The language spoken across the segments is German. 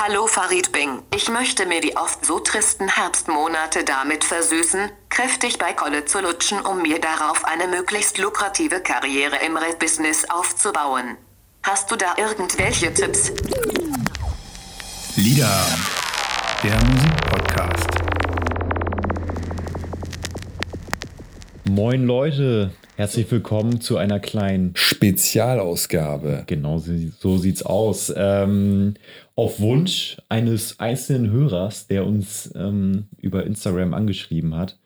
Hallo Farid Bing. Ich möchte mir die oft so tristen Herbstmonate damit versüßen, kräftig bei Kolle zu lutschen, um mir darauf eine möglichst lukrative Karriere im Rap-Business aufzubauen. Hast du da irgendwelche Tipps? Lieder, der Moin Leute, herzlich willkommen zu einer kleinen Spezialausgabe. Genau, so, sieht's aus. Ähm, auf Wunsch eines einzelnen Hörers, der uns ähm, über Instagram angeschrieben hat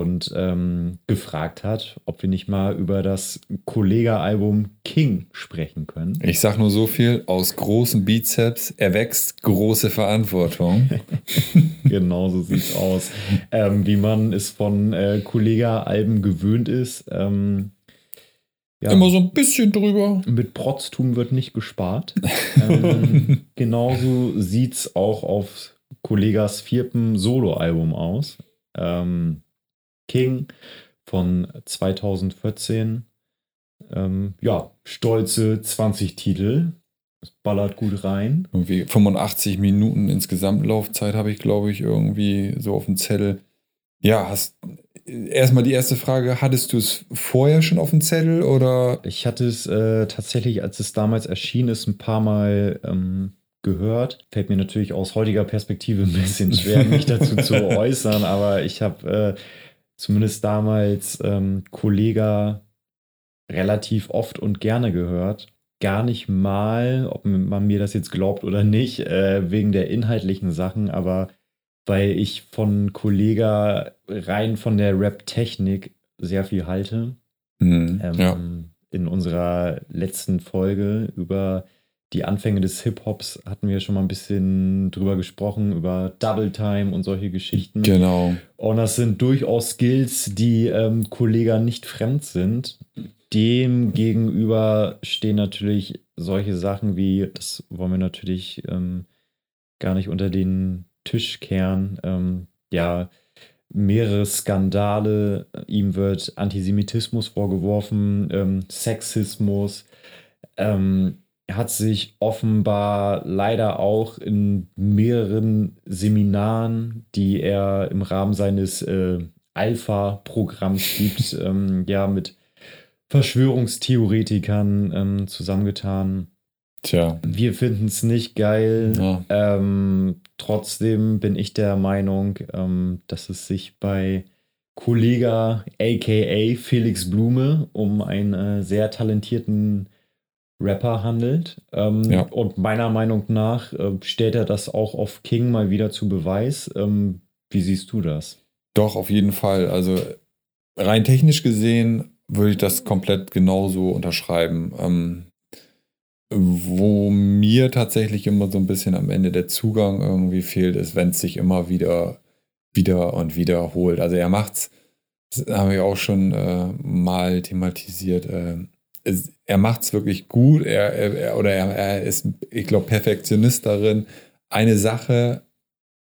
und ähm, gefragt hat, ob wir nicht mal über das Kollega-Album King sprechen können. Ich sag nur so viel: aus großen Bizeps erwächst große Verantwortung. genau so sieht's aus. Ähm, wie man es von äh, Kollega-Alben gewöhnt ist. Ähm, ja, Immer so ein bisschen drüber. Mit Protztum wird nicht gespart. ähm, genauso sieht es auch auf Kollegas vierten Soloalbum aus. Ähm, King von 2014. Ähm, ja, stolze 20 Titel. Es ballert gut rein. Irgendwie 85 Minuten insgesamt Laufzeit habe ich, glaube ich, irgendwie so auf dem Zettel. Ja, hast erstmal die erste Frage, hattest du es vorher schon auf dem Zettel oder? Ich hatte es äh, tatsächlich, als es damals erschienen ist, ein paar Mal ähm, gehört. Fällt mir natürlich aus heutiger Perspektive ein bisschen schwer, mich dazu zu äußern, aber ich habe äh, zumindest damals ähm, Kollega relativ oft und gerne gehört. Gar nicht mal, ob man mir das jetzt glaubt oder nicht, äh, wegen der inhaltlichen Sachen, aber weil ich von Kollega rein von der Rap-Technik sehr viel halte. Mhm, ähm, ja. In unserer letzten Folge über die Anfänge des Hip-Hops hatten wir schon mal ein bisschen drüber gesprochen, über Double Time und solche Geschichten. Genau. Und das sind durchaus Skills, die ähm, Kollega nicht fremd sind. Dem gegenüber stehen natürlich solche Sachen wie, das wollen wir natürlich ähm, gar nicht unter den Tischkern. Ähm, ja, mehrere Skandale. Ihm wird Antisemitismus vorgeworfen, ähm, Sexismus. Ähm, er hat sich offenbar leider auch in mehreren Seminaren, die er im Rahmen seines äh, Alpha-Programms gibt, ähm, ja, mit Verschwörungstheoretikern ähm, zusammengetan. Tja. Wir finden es nicht geil. Ja. Ähm, trotzdem bin ich der Meinung, ähm, dass es sich bei Kollega aka Felix Blume um einen äh, sehr talentierten Rapper handelt. Ähm, ja. Und meiner Meinung nach äh, stellt er das auch auf King mal wieder zu Beweis. Ähm, wie siehst du das? Doch, auf jeden Fall. Also rein technisch gesehen würde ich das komplett genauso unterschreiben. Ähm, wo mir tatsächlich immer so ein bisschen am Ende der Zugang irgendwie fehlt, ist, wenn es sich immer wieder, wieder und wiederholt. Also er macht's, das haben wir auch schon äh, mal thematisiert. Äh, es, er macht's wirklich gut. Er, er oder er, er ist, ich glaube, Perfektionist darin, eine Sache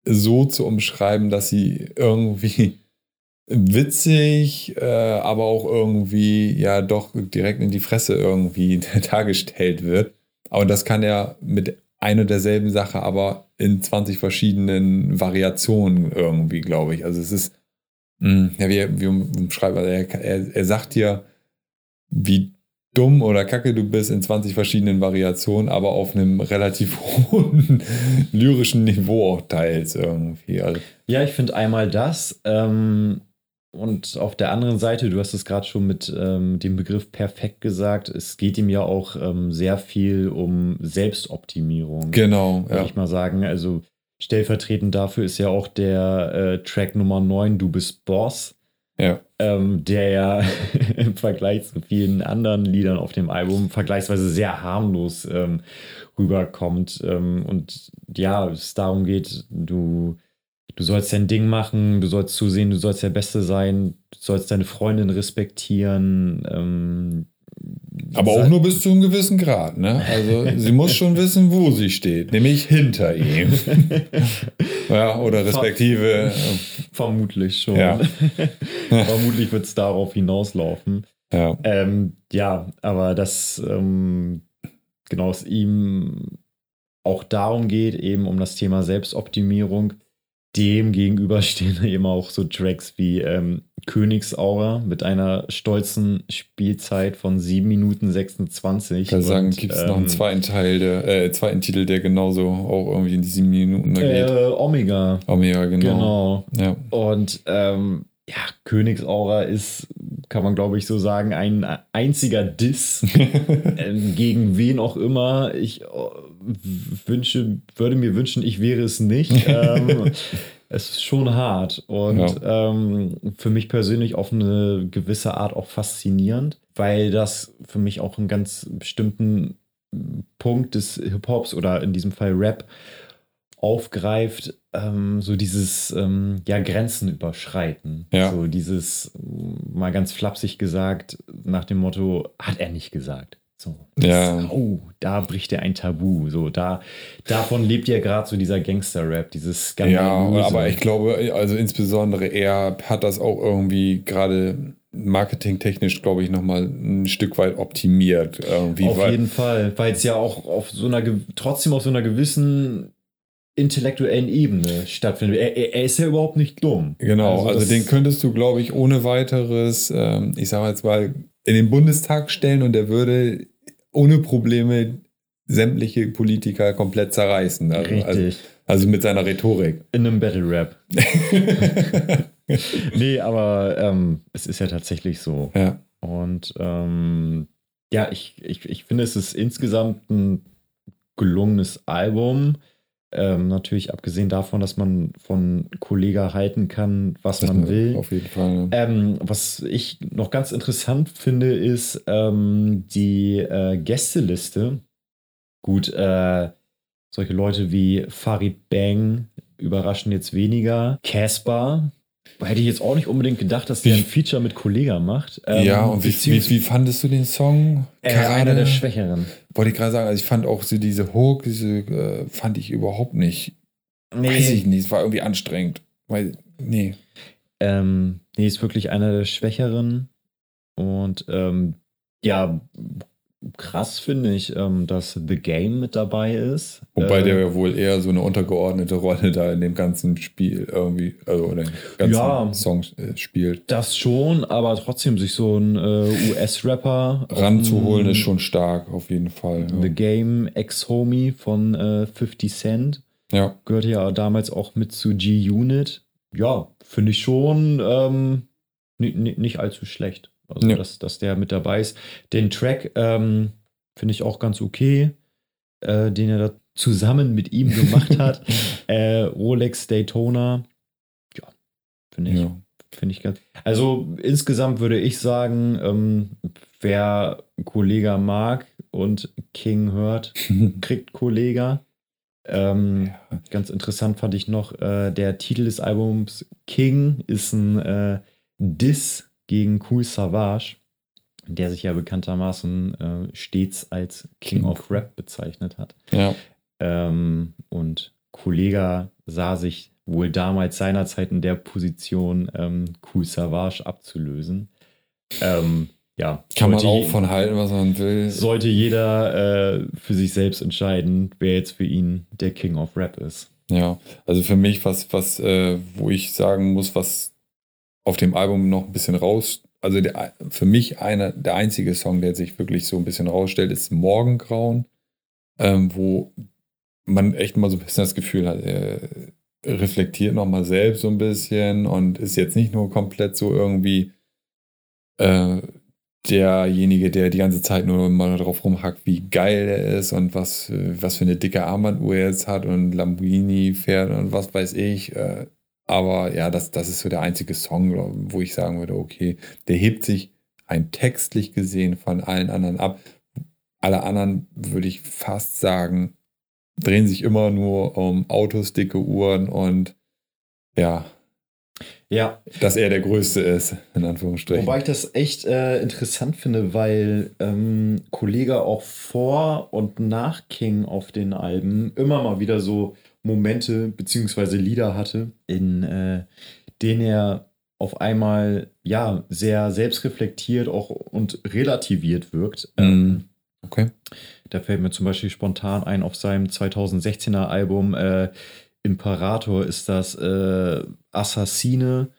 so zu umschreiben, dass sie irgendwie witzig, äh, aber auch irgendwie ja doch direkt in die Fresse irgendwie dargestellt wird. Aber das kann er mit einer derselben Sache, aber in 20 verschiedenen Variationen irgendwie, glaube ich. Also es ist, mh, hm, ja, wie, wie umschreibt er, er, er sagt dir, wie dumm oder kacke du bist in 20 verschiedenen Variationen, aber auf einem relativ hohen lyrischen Niveau auch teils irgendwie. Also ja, ich finde einmal das. Ähm, und auf der anderen Seite, du hast es gerade schon mit ähm, dem Begriff perfekt gesagt, es geht ihm ja auch ähm, sehr viel um Selbstoptimierung. Genau. Würde ja. ich mal sagen. Also stellvertretend dafür ist ja auch der äh, Track Nummer 9, Du bist Boss. Ja. Ähm, der ja im Vergleich zu vielen anderen Liedern auf dem Album vergleichsweise sehr harmlos ähm, rüberkommt. Ähm, und ja, es darum geht, du du sollst dein Ding machen, du sollst zusehen, du sollst der Beste sein, du sollst deine Freundin respektieren. Aber auch nur bis zu einem gewissen Grad, ne? Also sie muss schon wissen, wo sie steht, nämlich hinter ihm. ja, oder respektive. Vermutlich schon. Ja. Vermutlich wird es darauf hinauslaufen. Ja. Ähm, ja, aber das ähm, genau aus ihm auch darum geht, eben um das Thema Selbstoptimierung. Dem gegenüber stehen eben auch so Tracks wie ähm, Königsaura mit einer stolzen Spielzeit von 7 Minuten 26. Ich kann sagen, gibt es ähm, noch einen ähm, zweiten Teil, der, äh, zweiten Titel, der genauso auch irgendwie in die 7 Minuten äh, geht. Omega. Omega, genau. Genau. Ja. Und ähm, ja, Königsaura ist, kann man glaube ich so sagen, ein einziger Diss ähm, gegen wen auch immer. Ich oh, wünsche, würde mir wünschen, ich wäre es nicht. ähm, es ist schon hart und ja. ähm, für mich persönlich auf eine gewisse Art auch faszinierend, weil das für mich auch einen ganz bestimmten Punkt des Hip-Hops oder in diesem Fall Rap aufgreift, ähm, so dieses ähm, ja Grenzen überschreiten. Ja. So dieses mal ganz flapsig gesagt nach dem Motto hat er nicht gesagt. So, das, ja. oh, da bricht er ein Tabu. So, da, davon lebt ja gerade so dieser Gangster-Rap, dieses Ja, aber ich glaube, also insbesondere er hat das auch irgendwie gerade marketingtechnisch, glaube ich, nochmal ein Stück weit optimiert. Irgendwie, auf jeden Fall, weil es ja auch auf so einer, trotzdem auf so einer gewissen intellektuellen Ebene stattfindet. Er, er, er, ist ja überhaupt nicht dumm. Genau, also, also den könntest du, glaube ich, ohne weiteres, ähm, ich sage jetzt mal, in den Bundestag stellen und er würde ohne Probleme sämtliche Politiker komplett zerreißen. Also, Richtig. Also, also, mit seiner Rhetorik. In einem Battle Rap. nee, aber ähm, es ist ja tatsächlich so. Ja. Und ähm, ja, ich, ich, ich finde, es ist insgesamt ein gelungenes Album. Ähm, natürlich abgesehen davon, dass man von Kollega halten kann, was man will. Auf jeden Fall. Ähm, was ich noch ganz interessant finde, ist ähm, die äh, Gästeliste. Gut, äh, solche Leute wie Farid Bang überraschen jetzt weniger. Casper, Hätte ich jetzt auch nicht unbedingt gedacht, dass der ein Feature mit Kollega macht. Ähm, ja, und wie, wie, wie, fandest du den Song? Äh, einer der Schwächeren. Wollte ich gerade sagen, also ich fand auch so diese Hook, diese äh, fand ich überhaupt nicht. Nee. Weiß ich nicht, es war irgendwie anstrengend. Weil, nee. Ähm, nee, ist wirklich einer der Schwächeren. Und ähm, ja, krass finde ich, ähm, dass The Game mit dabei ist. Wobei äh, der ja wohl eher so eine untergeordnete Rolle da in dem ganzen Spiel irgendwie, also oder den ganzen ja, Song äh, spielt. Das schon, aber trotzdem sich so ein äh, US-Rapper ranzuholen ist schon stark, auf jeden Fall. Ja. The Game Ex-Homie von 50 äh, Cent. Ja. Gehörte ja damals auch mit zu G-Unit. Ja, finde ich schon ähm, nicht allzu schlecht. Also, ja. dass, dass der mit dabei ist. Den Track ähm, finde ich auch ganz okay, äh, den er da zusammen mit ihm gemacht hat. äh, Rolex Daytona. Ja, finde ich. Ja. Finde ich ganz. Also insgesamt würde ich sagen, ähm, wer Kollega mag und King hört, kriegt Kollega. Ähm, ja. Ganz interessant fand ich noch, äh, der Titel des Albums King ist ein äh, Diss gegen Cool Savage, der sich ja bekanntermaßen äh, stets als King, King, of Rap bezeichnet hat. Ja. Ähm, und Kollega sah sich wohl damals seinerzeit in der Position, ähm, Cool Savage abzulösen. Ähm, ja, Kann man auch von halten, was man will. Sollte jeder äh, für sich selbst entscheiden, wer jetzt für ihn der King of Rap ist. Ja, also für mich, was, was, äh, wo ich sagen muss, was auf dem Album noch ein bisschen raus. Also der, für mich einer, der einzige Song, der sich wirklich so ein bisschen rausstellt, ist Morgengrauen, ähm, wo man echt mal so ein bisschen das Gefühl hat, er reflektiert nochmal selbst so ein bisschen und ist jetzt nicht nur komplett so irgendwie äh, derjenige, der die ganze Zeit nur mal drauf rumhackt, wie geil er ist und was, was für eine dicke Armbanduhr er jetzt hat und Lamborghini fährt und was weiß ich. Äh, aber ja, das, das ist so der einzige Song, wo ich sagen würde, okay, der hebt sich ein textlich gesehen von allen anderen ab. Alle anderen würde ich fast sagen, drehen sich immer nur um Autos, dicke Uhren und ja. Ja. Dass er der Größte ist, in Anführungsstrichen. Wobei ich das echt äh, interessant finde, weil ähm, Kollege auch vor und nach King auf den Alben immer mal wieder so Momente beziehungsweise Lieder hatte, in äh, denen er auf einmal ja sehr selbstreflektiert auch und relativiert wirkt. Mm, okay. da fällt mir zum Beispiel spontan ein auf seinem 2016er Album äh, Imperator ist das äh, Assassine,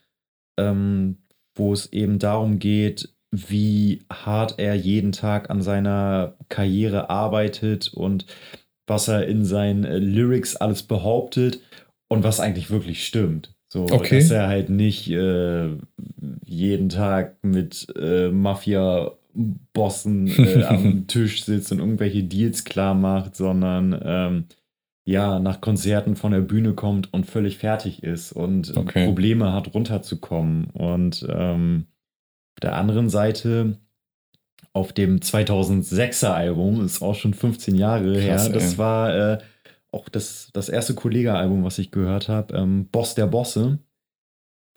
ähm, wo es eben darum geht, wie hart er jeden Tag an seiner Karriere arbeitet und was er in seinen äh, Lyrics alles behauptet und was eigentlich wirklich stimmt. So, Okay. dass er halt nicht äh, jeden Tag mit äh, Mafia-Bossen äh, am Tisch sitzt und irgendwelche Deals klar macht, sondern ähm, ja, nach Konzerten von der Bühne kommt und völlig fertig ist und Okay. Probleme hat, runterzukommen. Und ähm, auf der anderen Seite, auf dem 2006er Album, ist auch schon 15 Jahre Krass, her, das ey. war äh, auch das, das erste Kollega-Album, was ich gehört habe, ähm, Boss der Bosse.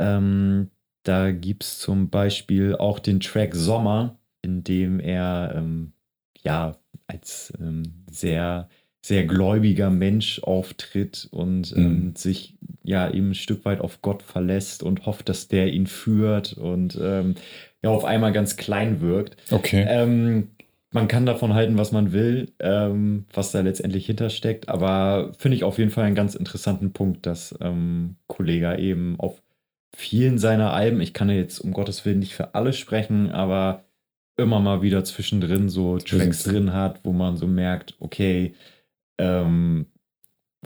Ähm, da gibt es zum Beispiel auch den Track Sommer, in dem er ähm, ja als ähm, sehr, sehr gläubiger Mensch auftritt und ähm, Mhm. sich ja eben ein Stück weit auf Gott verlässt und hofft, dass der ihn führt und ähm, ja auf einmal ganz klein wirkt. Okay. Ähm, man kann davon halten, was man will, ähm, was da letztendlich hintersteckt, aber finde ich auf jeden Fall einen ganz interessanten Punkt, dass ähm, Kollega eben auf vielen seiner Alben, ich kann ja jetzt um Gottes Willen nicht für alle sprechen, aber immer mal wieder zwischendrin so Tracks drin hat, wo man so merkt, okay, ähm,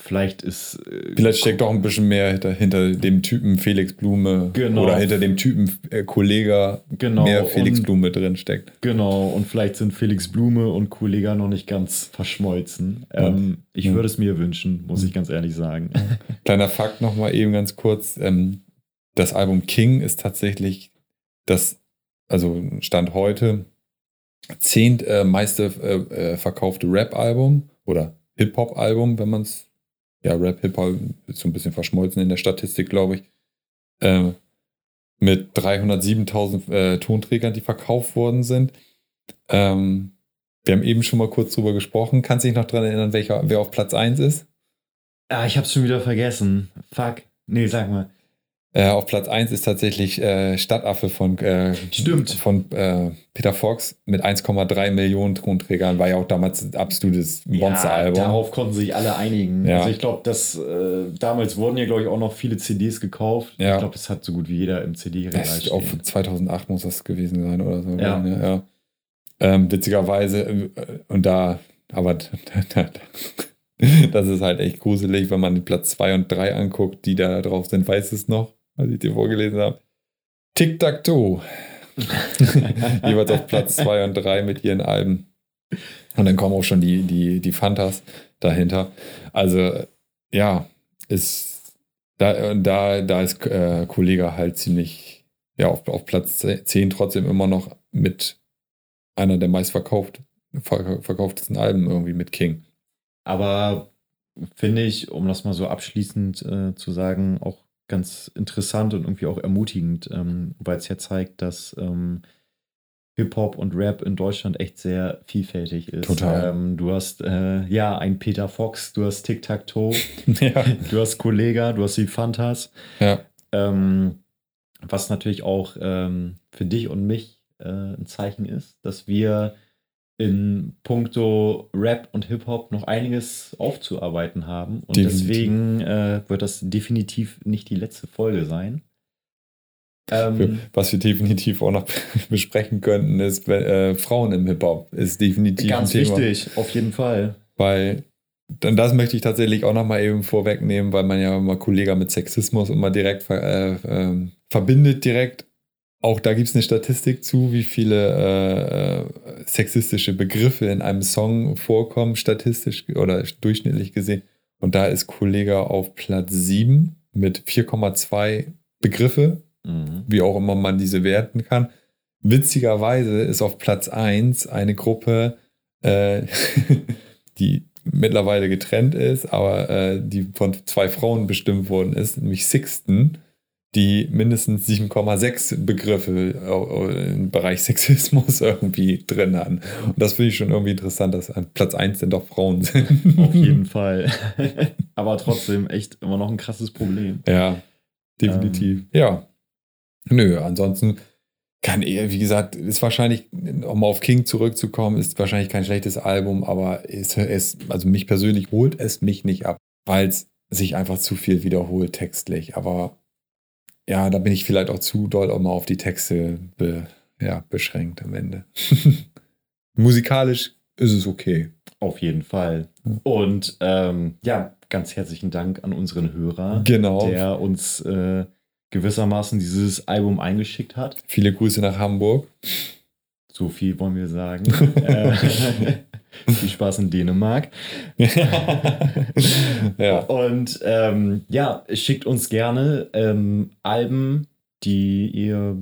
vielleicht ist. äh, Vielleicht steckt auch ein bisschen mehr hinter, hinter dem Typen Felix Blume Genau. oder hinter dem Typen äh, Kollege genau, mehr Felix und- Blume drin steckt. Genau, und vielleicht sind Felix Blume und Kollega noch nicht ganz verschmolzen. Ähm, ich Ja. würde es mir wünschen, muss ich ganz ehrlich sagen. Kleiner Fakt nochmal eben ganz kurz. Ähm, das Album King ist tatsächlich das, also Stand heute, zehnt äh, meiste äh, äh, verkaufte Rap-Album oder Hip-Hop-Album, wenn man es, ja, Rap, Hip-Hop ist so ein bisschen verschmolzen in der Statistik, glaube ich. Ähm, mit 307.000 äh, Tonträgern, die verkauft worden sind. Ähm, wir haben eben schon mal kurz drüber gesprochen. Kannst du dich noch daran erinnern, welcher, wer auf Platz 1 ist? ah, ich hab's schon wieder vergessen. Fuck. Nee, sag mal. Äh, auf Platz 1 ist tatsächlich äh, Stadtaffe von, äh, Stimmt. von äh, Peter Fox mit 1,3 Millionen Tonträgern. War ja auch damals ein absolutes Ja, Monsteralbum. darauf konnten sich alle einigen. Ja. Also ich glaube, dass äh, damals wurden ja, glaube ich, auch noch viele CDs gekauft. Ja. Ich glaube, es hat so gut wie jeder im CD-Regal das auch stehen. 2008 muss das gewesen sein oder so. Ja. ja, ja. Ähm, witzigerweise, äh, und da, aber das ist halt echt gruselig, wenn man Platz 2 und 3 anguckt, die da drauf sind. Weiß es noch, als ich dir vorgelesen habe. Tic-Tac-Toe. Jeweils auf Platz 2 und 3 mit ihren Alben. Und dann kommen auch schon die, die, die Fantas dahinter. Also, ja, ist da, da, da ist äh, Kollege halt ziemlich, ja, auf, auf Platz 10 trotzdem immer noch mit einer der meistverkauft, ver, verkauftesten Alben irgendwie mit King. Aber finde ich, um das mal so abschließend äh, zu sagen, auch ganz interessant und irgendwie auch ermutigend, ähm, weil es ja zeigt, dass ähm, Hip-Hop und Rap in Deutschland echt sehr vielfältig ist. Total. Ähm, du hast äh, ja einen Peter Fox, du hast Tic-Tac-Toe, ja. du hast Kollega, du hast die Fantas. ja. Ähm, was natürlich auch ähm, für dich und mich äh, ein Zeichen ist, dass wir in puncto Rap und Hip-Hop noch einiges aufzuarbeiten haben. Und Definitiv. deswegen äh, wird das definitiv nicht die letzte Folge sein. Ähm, Was wir definitiv auch noch besprechen könnten, ist äh, Frauen im Hip-Hop. Ist definitiv ganz ein Thema. wichtig, auf jeden Fall. Weil, dann das möchte ich tatsächlich auch nochmal eben vorwegnehmen, weil man ja immer Kollege mit Sexismus immer direkt ver, äh, ähm, verbindet direkt. Auch da gibt es eine Statistik zu, wie viele äh, äh, sexistische Begriffe in einem Song vorkommen, statistisch oder durchschnittlich gesehen. Und da ist Kollege auf Platz 7 mit 4,2 Begriffe, Mhm. wie auch immer man diese werten kann. Witzigerweise ist auf Platz 1 eine Gruppe, äh, die mittlerweile getrennt ist, aber äh, die von zwei Frauen bestimmt worden ist, nämlich Sixten, die mindestens 7,6 Begriffe äh, im Bereich Sexismus irgendwie drin hatten. Und das finde ich schon irgendwie interessant, dass an Platz 1 denn doch Frauen sind. Auf jeden Fall. Aber trotzdem echt immer noch ein krasses Problem. Ja, definitiv. ja. Nö, ansonsten kann eher, wie gesagt, ist wahrscheinlich, um auf King zurückzukommen, ist wahrscheinlich kein schlechtes Album, aber es, es also mich persönlich holt es mich nicht ab, weil es sich einfach zu viel wiederholt textlich. Aber ja, da bin ich vielleicht auch zu doll auch mal auf die Texte be, ja, beschränkt am Ende. Musikalisch ist es okay. Auf jeden Fall. Und ähm, ja, ganz herzlichen Dank an unseren Hörer, Genau. der uns äh, gewissermaßen dieses Album eingeschickt hat. Viele Grüße nach Hamburg. So viel wollen wir sagen. viel Spaß in Dänemark. ja. Und ähm, ja, schickt uns gerne ähm, Alben, die ihr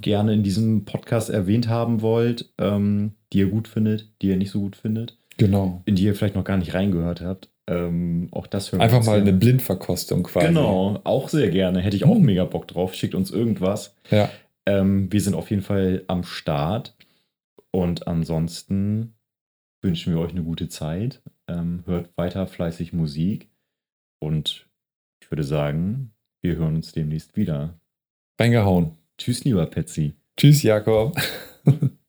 gerne in diesem Podcast erwähnt haben wollt, ähm, die ihr gut findet, die ihr nicht so gut findet, Genau. in die ihr vielleicht noch gar nicht reingehört habt. Ähm, auch das hören wir Einfach mal gerne. eine Blindverkostung quasi. Genau, auch sehr gerne. Hätte ich auch Hm. mega Bock drauf. Schickt uns irgendwas. Ja. Ähm, wir sind auf jeden Fall am Start. Und ansonsten wünschen wir euch eine gute Zeit. Ähm, hört weiter fleißig Musik. Und ich würde sagen, wir hören uns demnächst wieder. Reingehauen. Tschüss, lieber Petsy. Tschüss, Jakob.